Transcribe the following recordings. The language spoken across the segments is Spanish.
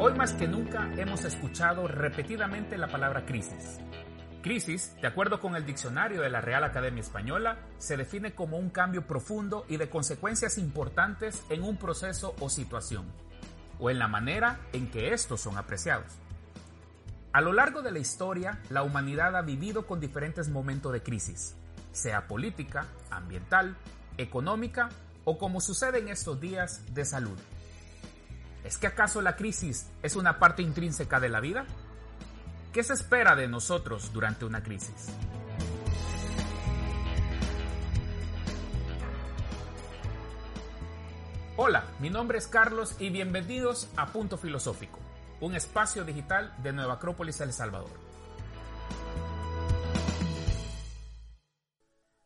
Hoy más que nunca hemos escuchado repetidamente la palabra crisis. Crisis, de acuerdo con el diccionario de la Real Academia Española, se define como un cambio profundo y de consecuencias importantes en un proceso o situación, o en la manera en que estos son apreciados. A lo largo de la historia, la humanidad ha vivido con diferentes momentos de crisis, sea política, ambiental, económica o como sucede en estos días, de salud. ¿Es que acaso la crisis es una parte intrínseca de la vida? ¿Qué se espera de nosotros durante una crisis? Hola, mi nombre es Carlos y bienvenidos a Punto Filosófico, un espacio digital de Nueva Acrópolis, El Salvador.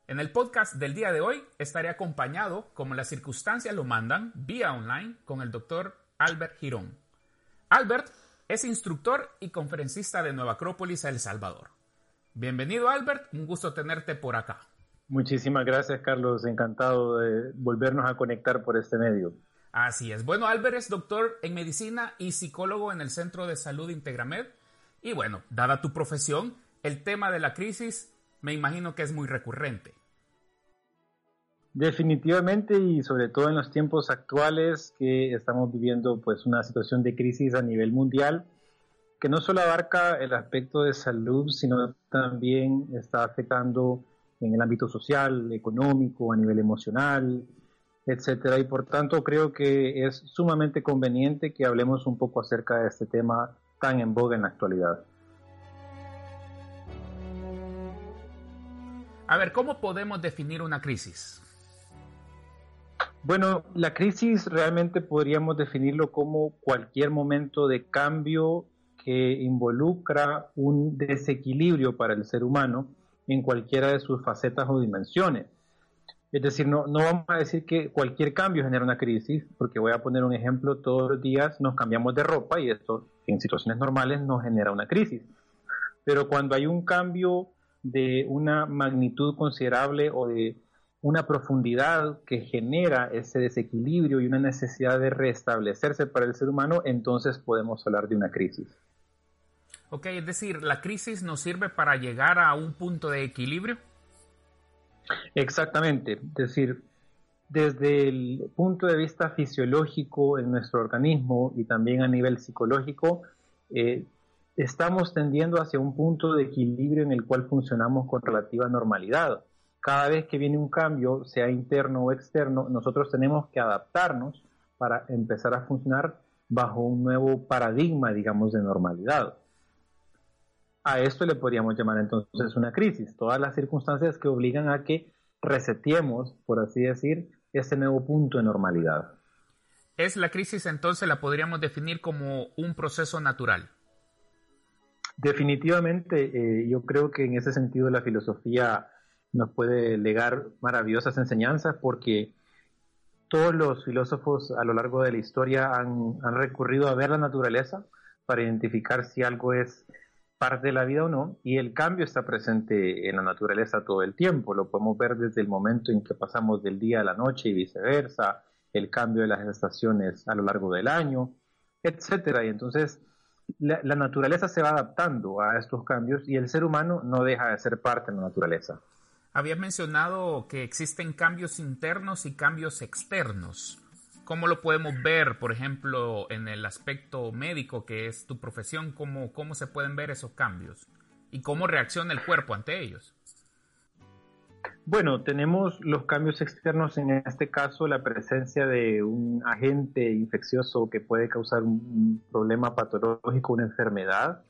En el podcast del día de hoy estaré acompañado, como las circunstancias lo mandan, vía online con el doctor Albert Girón. Albert es instructor y conferencista de Nueva Acrópolis, El Salvador. Bienvenido Albert, un gusto tenerte por acá. Muchísimas gracias Carlos, encantado de volvernos a conectar por este medio. Así es. Bueno, Albert es doctor en medicina y psicólogo en el Centro de Salud Integramed. Y bueno, dada tu profesión, el tema de la crisis me imagino que es muy recurrente. Definitivamente y sobre todo en los tiempos actuales que estamos viviendo pues una situación de crisis a nivel mundial que no solo abarca el aspecto de salud, sino también está afectando en el ámbito social, económico, a nivel emocional, etcétera. Y por tanto creo que es sumamente conveniente que hablemos un poco acerca de este tema tan en boga en la actualidad. A ver, ¿cómo podemos definir una crisis? Bueno, la crisis realmente podríamos definirlo como cualquier momento de cambio que involucra un desequilibrio para el ser humano en cualquiera de sus facetas o dimensiones. Es decir, no, no vamos a decir que cualquier cambio genera una crisis, porque voy a poner un ejemplo, todos los días nos cambiamos de ropa y esto en situaciones normales nos genera una crisis. Pero cuando hay un cambio de una magnitud considerable o de una profundidad que genera ese desequilibrio y una necesidad de restablecerse para el ser humano, entonces podemos hablar de una crisis. Ok, es decir, ¿la crisis nos sirve para llegar a un punto de equilibrio? Exactamente, es decir, desde el punto de vista fisiológico en nuestro organismo y también a nivel psicológico, eh, estamos tendiendo hacia un punto de equilibrio en el cual funcionamos con relativa normalidad cada vez que viene un cambio, sea interno o externo, nosotros tenemos que adaptarnos para empezar a funcionar bajo un nuevo paradigma, digamos, de normalidad. A esto le podríamos llamar entonces una crisis, todas las circunstancias que obligan a que resetemos, por así decir, ese nuevo punto de normalidad. ¿Es la crisis entonces la podríamos definir como un proceso natural? Definitivamente, eh, yo creo que en ese sentido la filosofía nos puede legar maravillosas enseñanzas porque todos los filósofos a lo largo de la historia han, recurrido a ver la naturaleza para identificar si algo es parte de la vida o no, y el cambio está presente en la naturaleza todo el tiempo. Lo podemos ver desde el momento en que pasamos del día a la noche y viceversa, el cambio de las estaciones a lo largo del año, etcétera. Y entonces la, la naturaleza se va adaptando a estos cambios y el ser humano no deja de ser parte de la naturaleza. Habías mencionado que existen cambios internos y cambios externos. ¿Cómo lo podemos ver, por ejemplo, en el aspecto médico que es tu profesión? ¿Cómo, cómo se pueden ver esos cambios? ¿Y cómo reacciona el cuerpo ante ellos? Bueno, tenemos los cambios externos, en este caso la presencia de un agente infeccioso que puede causar un problema patológico, una enfermedad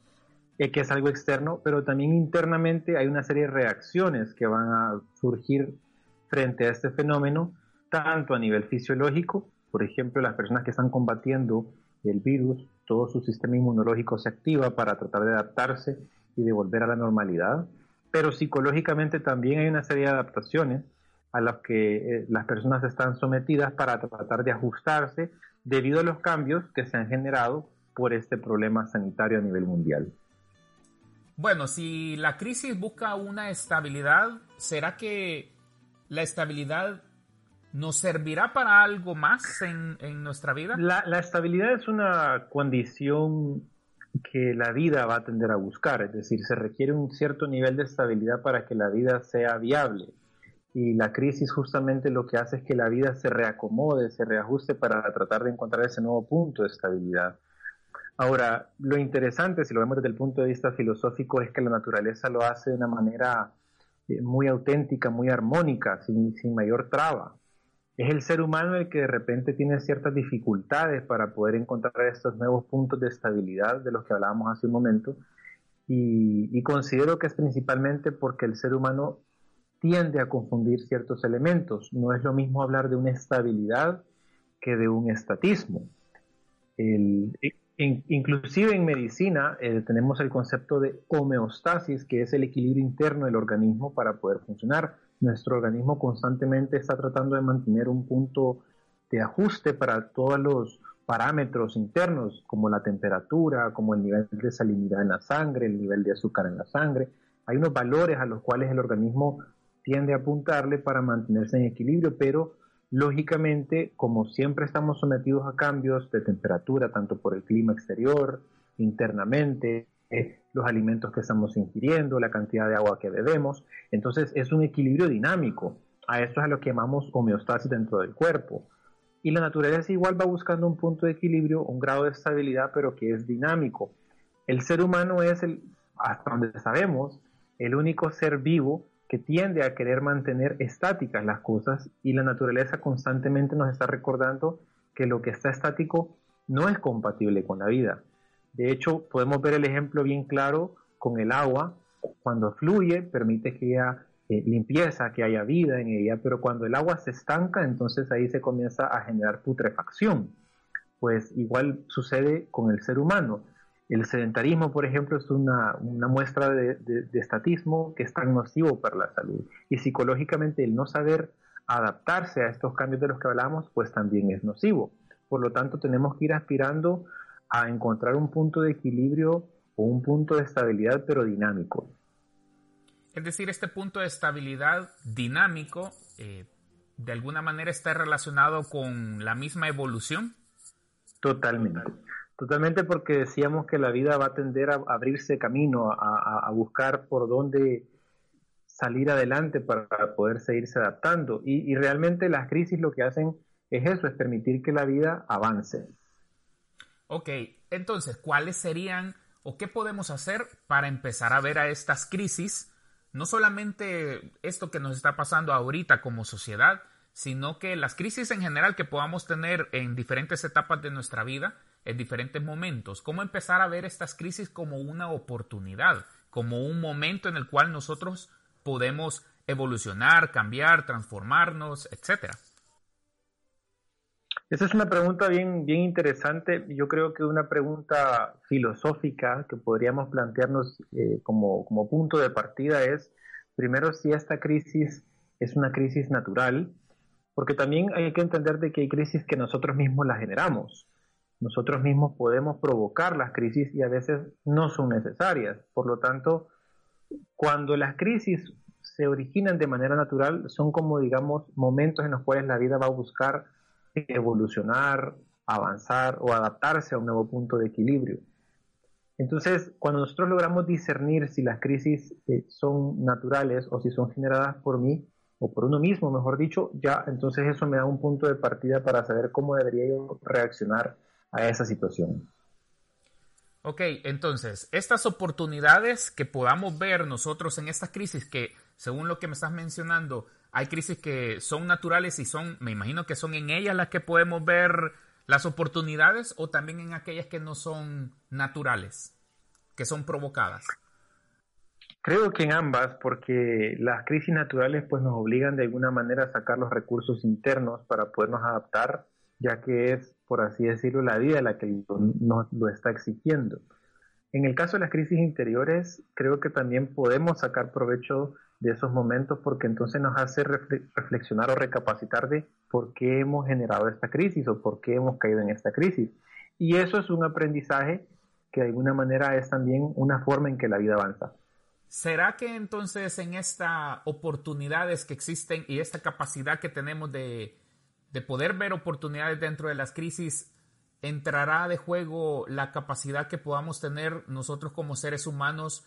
que es algo externo, pero también internamente hay una serie de reacciones que van a surgir frente a este fenómeno, tanto a nivel fisiológico, por ejemplo, las personas que están combatiendo el virus, todo su sistema inmunológico se activa para tratar de adaptarse y de volver a la normalidad, pero psicológicamente también hay una serie de adaptaciones a las que eh, las personas están sometidas para tratar de ajustarse debido a los cambios que se han generado por este problema sanitario a nivel mundial. Bueno, si la crisis busca una estabilidad, ¿será que la estabilidad ¿nos servirá para algo más en, nuestra vida? La, la, estabilidad es una condición que la vida va a tender a buscar, es decir, se requiere un cierto nivel de estabilidad para que la vida sea viable. Y la crisis justamente lo que hace es que la vida se reacomode, se reajuste para tratar de encontrar ese nuevo punto de estabilidad. Ahora, lo interesante, si lo vemos desde el punto de vista filosófico, es que la naturaleza lo hace de una manera eh, muy auténtica, muy armónica, sin, sin mayor traba. Es el ser humano el que de repente tiene ciertas dificultades para poder encontrar estos nuevos puntos de estabilidad de los que hablábamos hace un momento. Y, considero que es principalmente porque el ser humano tiende a confundir ciertos elementos. No es lo mismo hablar de una estabilidad que de un estatismo. Inclusive en medicina eh, tenemos el concepto de homeostasis, que es el equilibrio interno del organismo para poder funcionar nuestro organismo constantemente está tratando de mantener un punto de ajuste para todos los parámetros internos, como la temperatura, como el nivel de salinidad en la sangre, el nivel de azúcar en la sangre. Hay unos valores a los cuales el organismo tiende a apuntarle para mantenerse en equilibrio, pero lógicamente, como siempre estamos sometidos a cambios de temperatura, tanto por el clima exterior, internamente, los alimentos que estamos ingiriendo, la cantidad de agua que bebemos. Entonces es un equilibrio dinámico. A esto es a lo que llamamos homeostasis dentro del cuerpo. Y la naturaleza igual va buscando un punto de equilibrio, un grado de estabilidad, pero que es dinámico. El ser humano es, el, hasta donde sabemos, el único ser vivo que tiende a querer mantener estáticas las cosas y la naturaleza constantemente nos está recordando que lo que está estático no es compatible con la vida. De hecho, podemos ver el ejemplo bien claro con el agua. Cuando fluye, permite que haya eh, limpieza, que haya vida en ella, pero cuando el agua se estanca, entonces ahí se comienza a generar putrefacción. Pues igual sucede con el ser humano. El sedentarismo, por ejemplo, es una, muestra de, de, estatismo que es tan nocivo para la salud. Y psicológicamente el no saber adaptarse a estos cambios de los que hablamos, pues también es nocivo. Por lo tanto, tenemos que ir aspirando a encontrar un punto de equilibrio o un punto de estabilidad, pero dinámico. Es decir, este punto de estabilidad dinámico, eh, de alguna manera está relacionado con la misma evolución. Totalmente. Totalmente porque decíamos que la vida va a tender a abrirse camino, a, buscar por dónde salir adelante para poder seguirse adaptando. Y, y realmente las crisis lo que hacen es eso, es permitir que la vida avance. Ok, entonces, ¿cuáles serían o qué podemos hacer para empezar a ver a estas crisis? No solamente esto que nos está pasando ahorita como sociedad, sino que las crisis en general que podamos tener en diferentes etapas de nuestra vida, en diferentes momentos. ¿Cómo empezar a ver estas crisis como una oportunidad, como un momento en el cual nosotros podemos evolucionar, cambiar, transformarnos, etcétera? Esa es una pregunta bien, bien interesante. Yo creo que una pregunta filosófica que podríamos plantearnos eh, como, como punto de partida es, primero, si esta crisis es una crisis natural, porque también hay que entender de que hay crisis que nosotros mismos las generamos. Nosotros mismos podemos provocar las crisis y a veces no son necesarias. Por lo tanto, cuando las crisis se originan de manera natural, son como, digamos, momentos en los cuales la vida va a buscar evolucionar, avanzar o adaptarse a un nuevo punto de equilibrio. Entonces, cuando nosotros logramos discernir si las crisis eh, son naturales o si son generadas por mí o por uno mismo, mejor dicho, ya entonces eso me da un punto de partida para saber cómo debería yo reaccionar a esa situación. Ok, entonces, estas oportunidades que podamos ver nosotros en estas crisis, que según lo que me estás mencionando, hay crisis que son naturales y son, me imagino que son en ellas las que podemos ver las oportunidades o también en aquellas que no son naturales, que son provocadas. Creo que en ambas, porque las crisis naturales pues nos obligan de alguna manera a sacar los recursos internos para podernos adaptar, ya que es, por así decirlo, la vida la que nos lo está exigiendo. En el caso de las crisis interiores, creo que también podemos sacar provecho de esos momentos porque entonces nos hace reflexionar o recapacitar de por qué hemos generado esta crisis o por qué hemos caído en esta crisis. Y eso es un aprendizaje que de alguna manera es también una forma en que la vida avanza. ¿Será que entonces en estas oportunidades que existen y esta capacidad que tenemos de, de poder ver oportunidades dentro de las crisis, entrará de juego la capacidad que podamos tener nosotros como seres humanos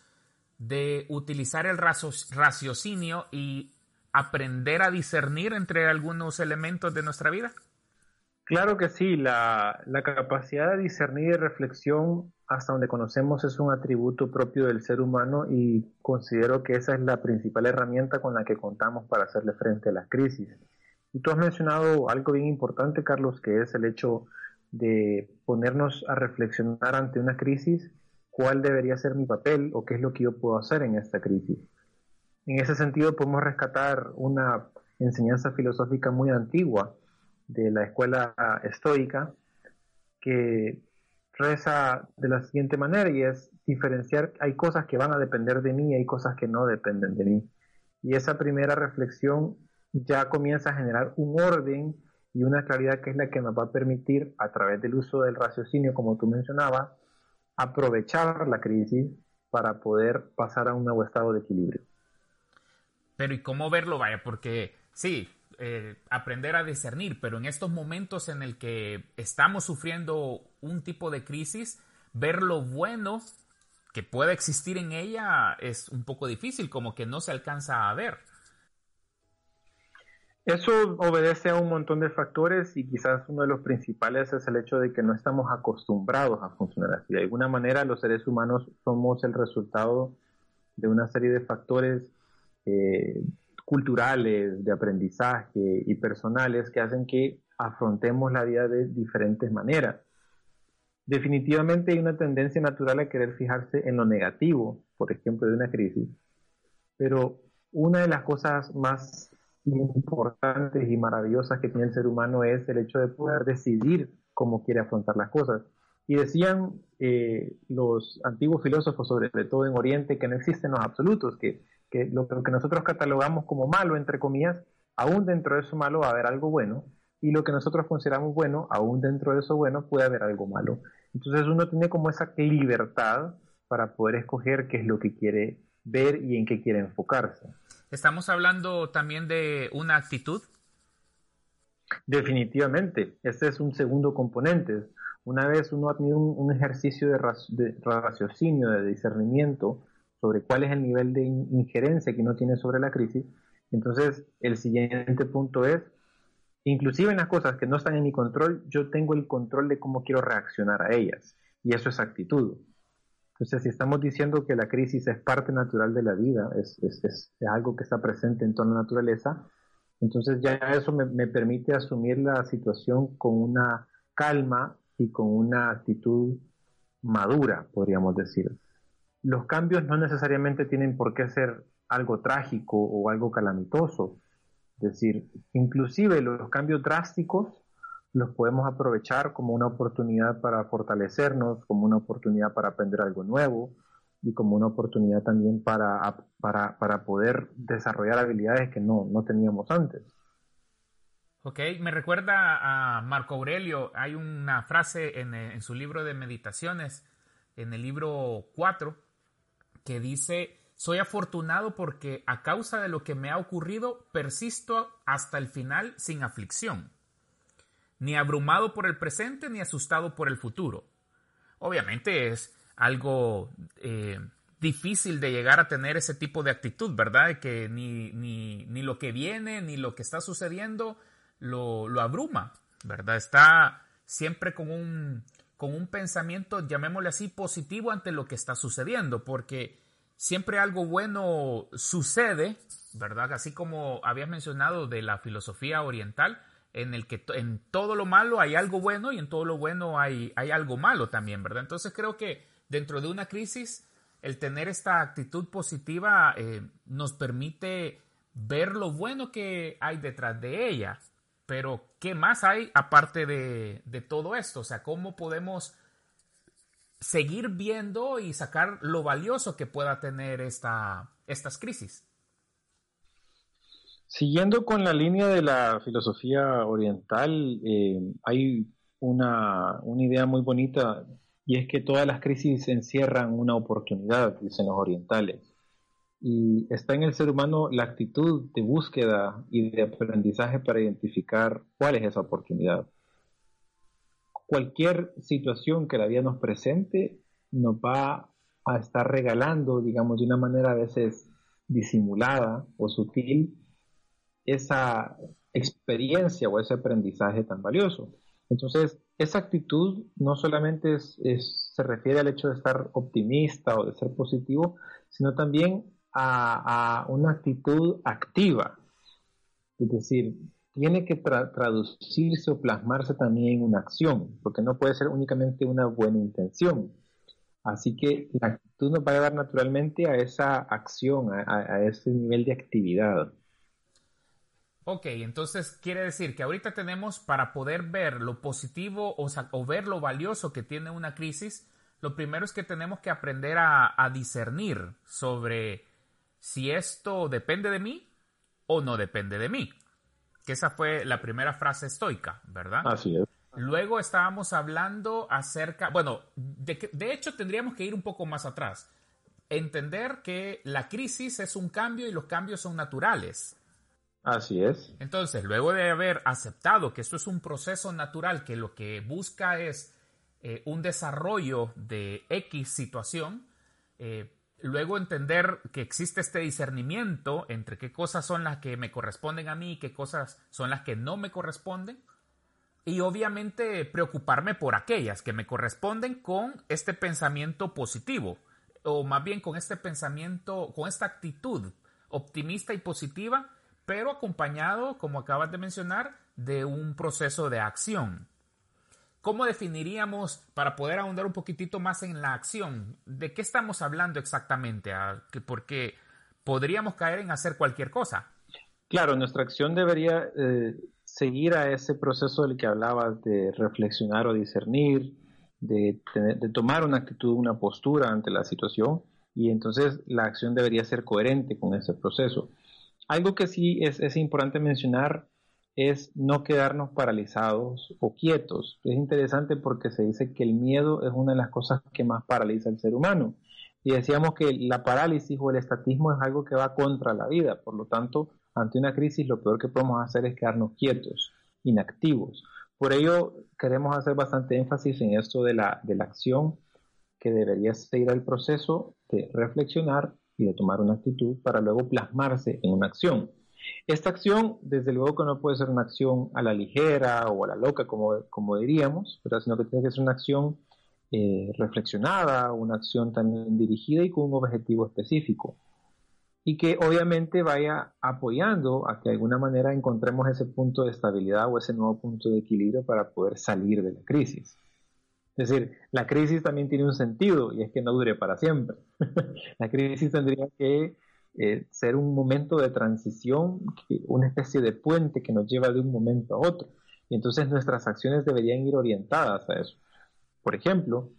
de utilizar el raciocinio y aprender a discernir entre algunos elementos de nuestra vida? Claro que sí, la, capacidad de discernir y reflexión hasta donde conocemos es un atributo propio del ser humano y considero que esa es la principal herramienta con la que contamos para hacerle frente a las crisis. Y tú has mencionado algo bien importante, Carlos, que es el hecho de ponernos a reflexionar ante una crisis, cuál debería ser mi papel o qué es lo que yo puedo hacer en esta crisis. En ese sentido podemos rescatar una enseñanza filosófica muy antigua de la escuela estoica que reza de la siguiente manera y es diferenciar, hay cosas que van a depender de mí y hay cosas que no dependen de mí. Y esa primera reflexión ya comienza a generar un orden y una claridad que es la que nos va a permitir, a través del uso del raciocinio, como tú mencionabas, aprovechar la crisis para poder pasar a un nuevo estado de equilibrio. Pero ¿y cómo verlo? Vaya, porque sí, eh, aprender a discernir, pero en estos momentos en el que estamos sufriendo un tipo de crisis, ver lo bueno que puede existir en ella es un poco difícil, como que no se alcanza a ver. Eso obedece a un montón de factores y quizás uno de los principales es el hecho de que no estamos acostumbrados a funcionar así. De alguna manera los seres humanos somos el resultado de una serie de factores eh, culturales, de aprendizaje y personales que hacen que afrontemos la vida de diferentes maneras. Definitivamente hay una tendencia natural a querer fijarse en lo negativo, por ejemplo, de una crisis, pero una de las cosas más importantes y maravillosas que tiene el ser humano es el hecho de poder decidir cómo quiere afrontar las cosas. Y decían eh, los antiguos filósofos, sobre todo en Oriente, que no existen los absolutos, que que lo, que nosotros catalogamos como malo, entre comillas, aún dentro de eso malo va a haber algo bueno, y lo que nosotros consideramos bueno, aún dentro de eso bueno, puede haber algo malo. Entonces uno tiene como esa libertad para poder escoger qué es lo que quiere ver y en qué quiere enfocarse. ¿Estamos hablando también de una actitud? Definitivamente, este es un segundo componente. Una vez uno ha tenido un, ejercicio de, de raciocinio, de discernimiento, sobre cuál es el nivel de injerencia que uno tiene sobre la crisis. Entonces, el siguiente punto es, inclusive en las cosas que no están en mi control, yo tengo el control de cómo quiero reaccionar a ellas. Y eso es actitud. Entonces, si estamos diciendo que la crisis es parte natural de la vida, es, algo que está presente en toda la naturaleza, entonces ya eso me, me permite asumir la situación con una calma y con una actitud madura, podríamos decir los cambios no necesariamente tienen por qué ser algo trágico o algo calamitoso. Es decir, inclusive los cambios drásticos los podemos aprovechar como una oportunidad para fortalecernos, como una oportunidad para aprender algo nuevo y como una oportunidad también para, para, poder desarrollar habilidades que no, teníamos antes. Ok, me recuerda a Marco Aurelio, hay una frase en, en su libro de meditaciones, en el libro 4, que dice, soy afortunado porque a causa de lo que me ha ocurrido, persisto hasta el final sin aflicción, ni abrumado por el presente ni asustado por el futuro. Obviamente es algo eh, difícil de llegar a tener ese tipo de actitud, ¿verdad? Que ni, ni, ni, lo que viene ni lo que está sucediendo lo, lo abruma, ¿verdad? Está siempre con un, con un pensamiento, llamémosle así, positivo ante lo que está sucediendo, porque siempre algo bueno sucede, ¿verdad? Así como habías mencionado de la filosofía oriental, en el que en todo lo malo hay algo bueno y en todo lo bueno hay, hay algo malo también, ¿verdad? Entonces creo que dentro de una crisis, el tener esta actitud positiva eh, nos permite ver lo bueno que hay detrás de ella, pero, ¿qué más hay aparte de, todo esto? O sea, ¿cómo podemos seguir viendo y sacar lo valioso que pueda tener esta, estas crisis? Siguiendo con la línea de la filosofía oriental, eh, hay una, una, idea muy bonita y es que todas las crisis encierran una oportunidad, dicen los orientales. y está en el ser humano la actitud de búsqueda y de aprendizaje para identificar cuál es esa oportunidad. Cualquier situación que la vida nos presente nos va a estar regalando, digamos, de una manera a veces disimulada o sutil, esa experiencia o ese aprendizaje tan valioso. Entonces, esa actitud no solamente se refiere al hecho de estar optimista o de ser positivo, sino también a, una actitud activa. Es decir, tiene que traducirse o plasmarse también en una acción, porque no puede ser únicamente una buena intención. Así que la actitud nos va a llevar naturalmente a esa acción, a, ese nivel de actividad. Ok, entonces quiere decir que ahorita tenemos para poder ver lo positivo o, ver lo valioso que tiene una crisis, lo primero es que tenemos que aprender a, a discernir sobre si esto depende de mí o no depende de mí. Que esa fue la primera frase estoica, ¿verdad? Así es. Luego estábamos hablando acerca, bueno, de, de hecho tendríamos que ir un poco más atrás. Entender que la crisis es un cambio y los cambios son naturales. Así es. Entonces, luego de haber aceptado que esto es un proceso natural que lo que busca es eh, un desarrollo de X situación, eh, luego entender que existe este discernimiento entre qué cosas son las que me corresponden a mí y qué cosas son las que no me corresponden. Y obviamente preocuparme por aquellas que me corresponden con este pensamiento positivo, o más bien con este pensamiento, con esta actitud optimista y positiva, pero acompañado, como acabas de mencionar, de un proceso de acción. ¿Cómo definiríamos, para poder ahondar un poquitito más en la acción, de qué estamos hablando exactamente? Ah, porque podríamos caer en hacer cualquier cosa. Claro, nuestra acción debería eh, seguir a ese proceso del que hablabas de reflexionar o discernir, de, de, tomar una actitud, una postura ante la situación, y entonces la acción debería ser coherente con ese proceso. Algo que sí es, es importante mencionar es no quedarnos paralizados o quietos. Es interesante porque se dice que el miedo es una de las cosas que más paraliza al ser humano. Y decíamos que la parálisis o el estatismo es algo que va contra la vida. Por lo tanto, ante una crisis lo peor que podemos hacer es quedarnos quietos, inactivos. Por ello, queremos hacer bastante énfasis en esto de la, de la acción, que debería seguir el proceso de reflexionar y de tomar una actitud para luego plasmarse en una acción. Esta acción, desde luego que no puede ser una acción a la ligera o a la loca, como, como diríamos, pero sino que tiene que ser una acción eh, reflexionada, una acción también dirigida y con un objetivo específico. Y que obviamente vaya apoyando a que de alguna manera encontremos ese punto de estabilidad o ese nuevo punto de equilibrio para poder salir de la crisis. Es decir, la crisis también tiene un sentido y es que no dure para siempre. la crisis tendría que eh, ser un momento de transición, una especie de puente que nos lleva de un momento a otro. Y entonces nuestras acciones deberían ir orientadas a eso. Por ejemplo,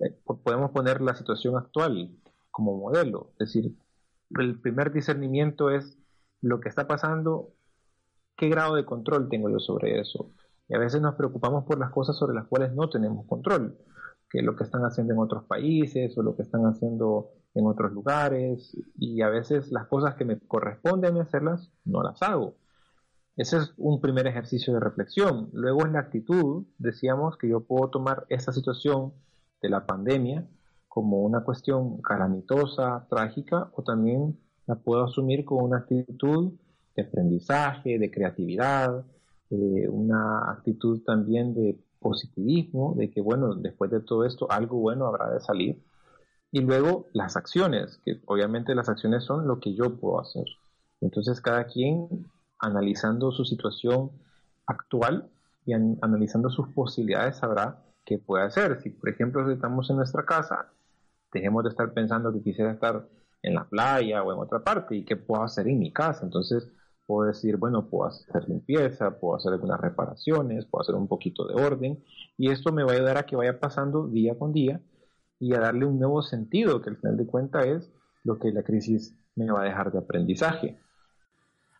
eh, podemos poner la situación actual como modelo. Es decir, el primer discernimiento es lo que está pasando, qué grado de control tengo yo sobre eso. Y a veces nos preocupamos por las cosas sobre las cuales no tenemos control, que lo que están haciendo en otros países o lo que están haciendo en otros lugares y a veces las cosas que me corresponden hacerlas no las hago. Ese es un primer ejercicio de reflexión. Luego en la actitud, decíamos que yo puedo tomar esta situación de la pandemia como una cuestión calamitosa, trágica, o también la puedo asumir como una actitud de aprendizaje, de creatividad, una actitud también de positivismo, de que bueno, después de todo esto algo bueno habrá de salir. Y luego las acciones, que obviamente las acciones son lo que yo puedo hacer. Entonces cada quien analizando su situación actual y analizando sus posibilidades sabrá qué puede hacer. Si por ejemplo estamos en nuestra casa, dejemos de estar pensando que quisiera estar en la playa o en otra parte y qué puedo hacer en mi casa. Entonces puedo decir, bueno, puedo hacer limpieza, puedo hacer algunas reparaciones, puedo hacer un poquito de orden y esto me va a ayudar a que vaya pasando día con día y a darle un nuevo sentido, que al final de cuentas es lo que la crisis me va a dejar de aprendizaje.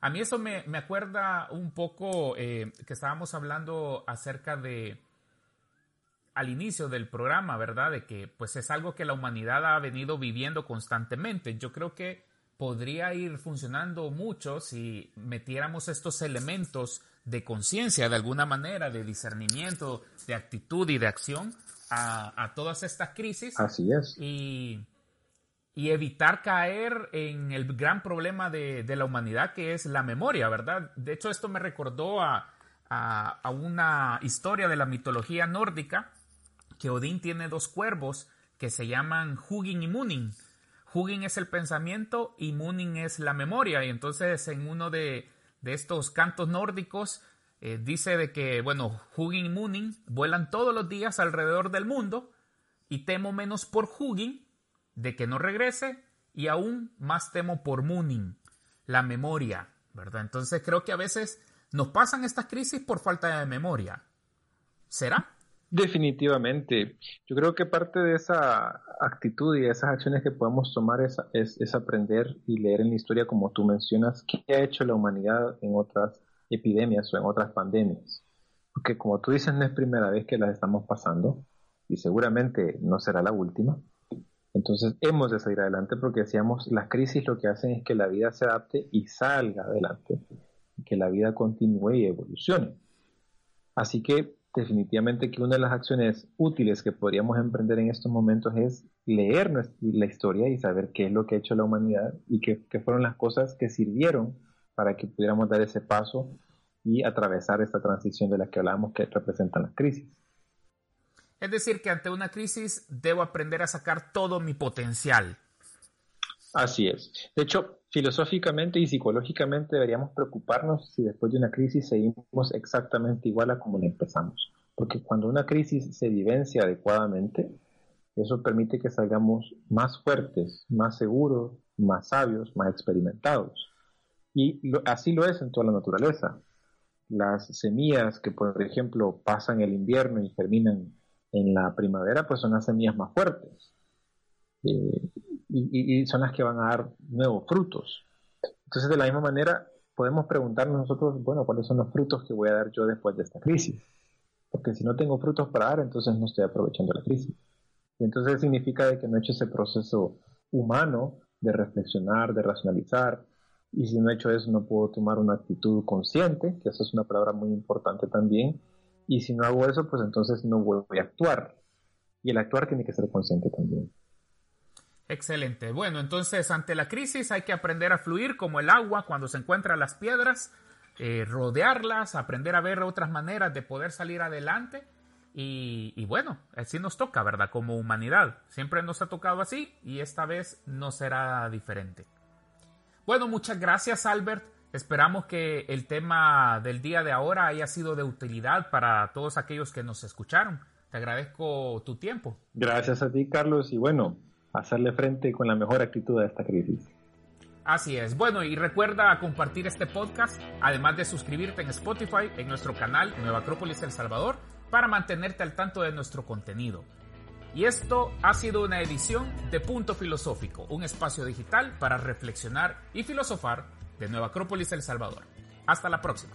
A mí eso me, me acuerda un poco eh, que estábamos hablando acerca de al inicio del programa, ¿verdad? De que pues es algo que la humanidad ha venido viviendo constantemente. Yo creo que podría ir funcionando mucho si metiéramos estos elementos de conciencia de alguna manera, de discernimiento, de actitud y de acción a, todas estas crisis. Así es. Y, evitar caer en el gran problema de, la humanidad que es la memoria, ¿verdad? De hecho, esto me recordó a, a una historia de la mitología nórdica, que Odín tiene dos cuervos que se llaman Hugin y Munin. Hugin es el pensamiento y Munin es la memoria. Y entonces en uno de, estos cantos nórdicos eh, dice de que, bueno, Hugin y Munin vuelan todos los días alrededor del mundo y temo menos por Hugin de que no regrese y aún más temo por Munin, la memoria, ¿verdad? Entonces creo que a veces nos pasan estas crisis por falta de memoria. ¿Será? Definitivamente. Yo creo que parte de esa actitud y de esas acciones que podemos tomar es, aprender y leer en la historia, como tú mencionas, qué ha hecho la humanidad en otras epidemias o en otras pandemias. Porque como tú dices, no es primera vez que las estamos pasando y seguramente no será la última. Entonces hemos de salir adelante porque decíamos, las crisis lo que hacen es que la vida se adapte y salga adelante, que la vida continúe y evolucione. Así que definitivamente que una de las acciones útiles que podríamos emprender en estos momentos es leer la historia y saber qué es lo que ha hecho la humanidad y qué, fueron las cosas que sirvieron para que pudiéramos dar ese paso y atravesar esta transición de la que hablábamos que representan las crisis. Es decir, que ante una crisis debo aprender a sacar todo mi potencial. Así es. De hecho, filosóficamente y psicológicamente deberíamos preocuparnos si después de una crisis seguimos exactamente igual a como la empezamos. Porque cuando una crisis se vivencia adecuadamente, eso permite que salgamos más fuertes, más seguros, más sabios, más experimentados. Y así lo es en toda la naturaleza. Las semillas que, por ejemplo, pasan el invierno y terminan en la primavera, pues son las semillas más fuertes. Eh, y, son las que van a dar nuevos frutos. Entonces, de la misma manera, podemos preguntarnos nosotros, bueno, ¿cuáles son los frutos que voy a dar yo después de esta crisis? Porque si no tengo frutos para dar, entonces no estoy aprovechando la crisis. Y entonces significa de que no he hecho ese proceso humano de reflexionar, de racionalizar, y si no he hecho eso no puedo tomar una actitud consciente, que eso es una palabra muy importante también, y si no hago eso, pues entonces no voy a actuar. Y el actuar tiene que ser consciente también. Excelente. Bueno, entonces ante la crisis hay que aprender a fluir como el agua cuando se encuentran las piedras, eh, rodearlas, aprender a ver otras maneras de poder salir adelante. Y, bueno, así nos toca, ¿verdad? Como humanidad. Siempre nos ha tocado así y esta vez no será diferente. Bueno, muchas gracias Albert. Esperamos que el tema del día de ahora haya sido de utilidad para todos aquellos que nos escucharon. Te agradezco tu tiempo. Gracias a ti, Carlos. Y bueno, hacerle frente con la mejor actitud a esta crisis. Así es. Bueno, y recuerda compartir este podcast, además de suscribirte en Spotify, en nuestro canal Nueva Acrópolis El Salvador, para mantenerte al tanto de nuestro contenido. Y esto ha sido una edición de Punto Filosófico, un espacio digital para reflexionar y filosofar de Nueva Acrópolis El Salvador. Hasta la próxima.